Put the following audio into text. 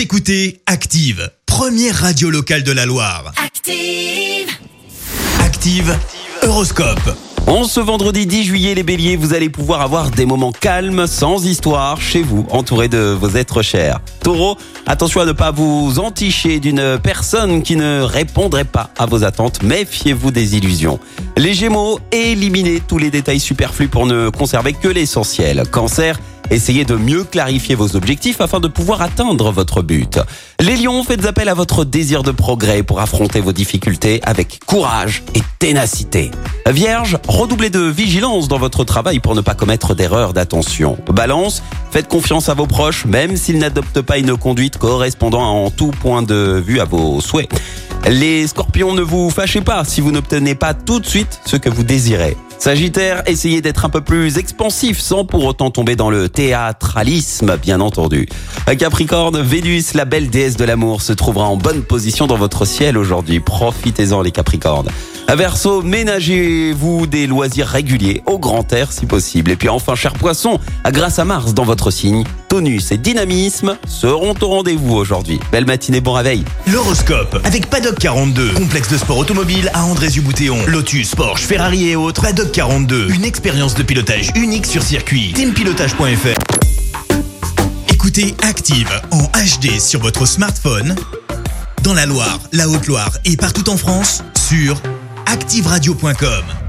Vous écoutez Active, première radio locale de la Loire. Active. Active, Horoscope. En ce vendredi 10 juillet, les béliers, vous allez pouvoir avoir des moments calmes, sans histoire, chez vous, entourés de vos êtres chers. Taureau, attention à ne pas vous enticher d'une personne qui ne répondrait pas à vos attentes. Méfiez-vous des illusions. Les gémeaux, éliminez tous les détails superflus pour ne conserver que l'essentiel. Cancer, Essayez de mieux clarifier vos objectifs afin de pouvoir atteindre votre but. Les lions, faites appel à votre désir de progrès pour affronter vos difficultés avec courage et ténacité. Vierge, redoublez de vigilance dans votre travail pour ne pas commettre d'erreurs d'attention. Balance, faites confiance à vos proches même s'ils n'adoptent pas une conduite correspondant en tout point de vue à vos souhaits. Les scorpions, ne vous fâchez pas si vous n'obtenez pas tout de suite ce que vous désirez. Sagittaire, essayez d'être un peu plus expansif sans pour autant tomber dans le théâtralisme, bien entendu. Capricorne, Vénus, la belle déesse de l'amour, se trouvera en bonne position dans votre ciel aujourd'hui. Profitez-en les Capricornes. Verseau, ménagez-vous des loisirs réguliers au grand air si possible. Et puis enfin, cher poisson, grâce à Mars dans votre signe, tonus et dynamisme seront au rendez-vous aujourd'hui. Belle matinée, bon réveil. L'horoscope avec Paddock 42, complexe de sport automobile à André-Zuboutéon. Lotus, Porsche, Ferrari et autres. Paddock 42, une expérience de pilotage unique sur circuit. Teampilotage.fr Écoutez Active en HD sur votre smartphone, dans la Loire, la Haute-Loire et partout en France, sur activeradio.com.